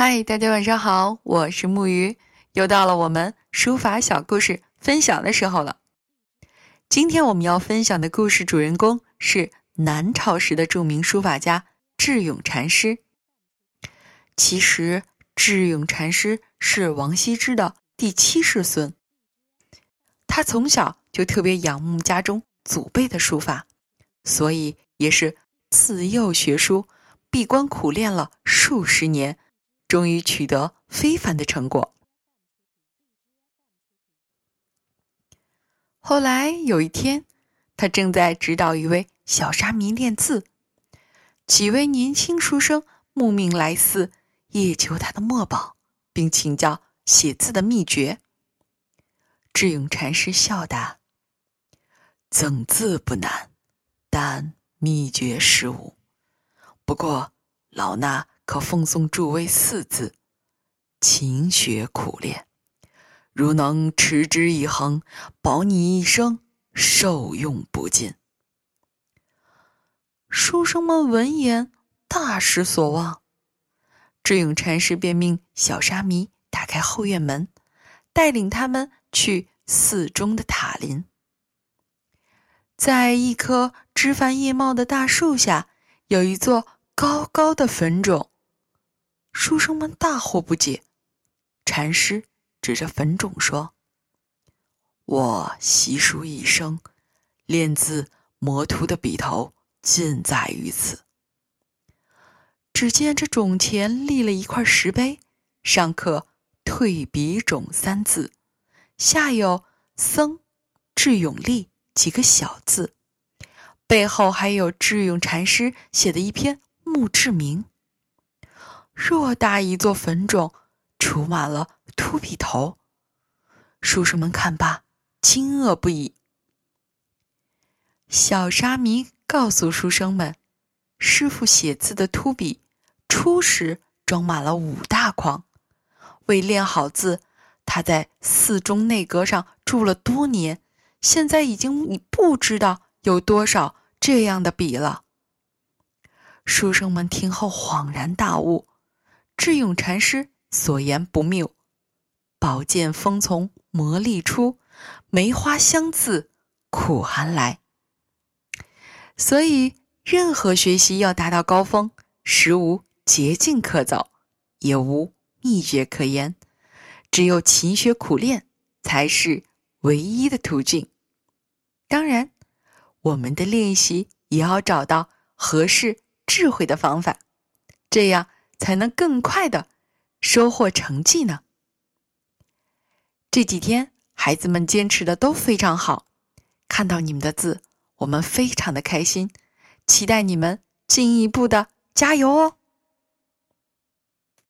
嗨，大家晚上好，我是木鱼，又到了我们书法小故事分享的时候了。今天我们要分享的故事主人公是南朝时的著名书法家智勇禅师。其实，智勇禅师是王羲之的第七世孙，他从小就特别仰慕家中祖辈的书法，所以也是自幼学书，闭关苦练了数十年。终于取得非凡的成果。后来有一天，他正在指导一位小沙弥练字，几位年轻书生慕名来寺，夜求他的墨宝，并请教写字的秘诀。智勇禅师笑答：“赠字不难，但秘诀实无。不过老衲。”可奉送诸位四字：勤学苦练，如能持之以恒，保你一生受用不尽。书生们闻言大失所望，智勇禅师便命小沙弥打开后院门，带领他们去寺中的塔林，在一棵枝繁叶茂的大树下，有一座高高的坟冢。书生们大惑不解，禅师指着坟冢说：“我习书一生，练字磨图的笔头尽在于此。”只见这冢前立了一块石碑，上刻“退笔冢”三字，下有“僧智勇力”几个小字，背后还有智勇禅师写的一篇墓志铭。偌大一座坟冢，杵满了秃笔头。书生们看罢，惊愕不已。小沙弥告诉书生们：“师傅写字的秃笔，初时装满了五大筐。为练好字，他在寺中内阁上住了多年，现在已经不知道有多少这样的笔了。”书生们听后恍然大悟。智勇禅师所言不谬，宝剑锋从磨砺出，梅花香自苦寒来。所以，任何学习要达到高峰，实无捷径可走，也无秘诀可言，只有勤学苦练才是唯一的途径。当然，我们的练习也要找到合适智慧的方法，这样。才能更快的收获成绩呢。这几天孩子们坚持的都非常好，看到你们的字，我们非常的开心，期待你们进一步的加油哦。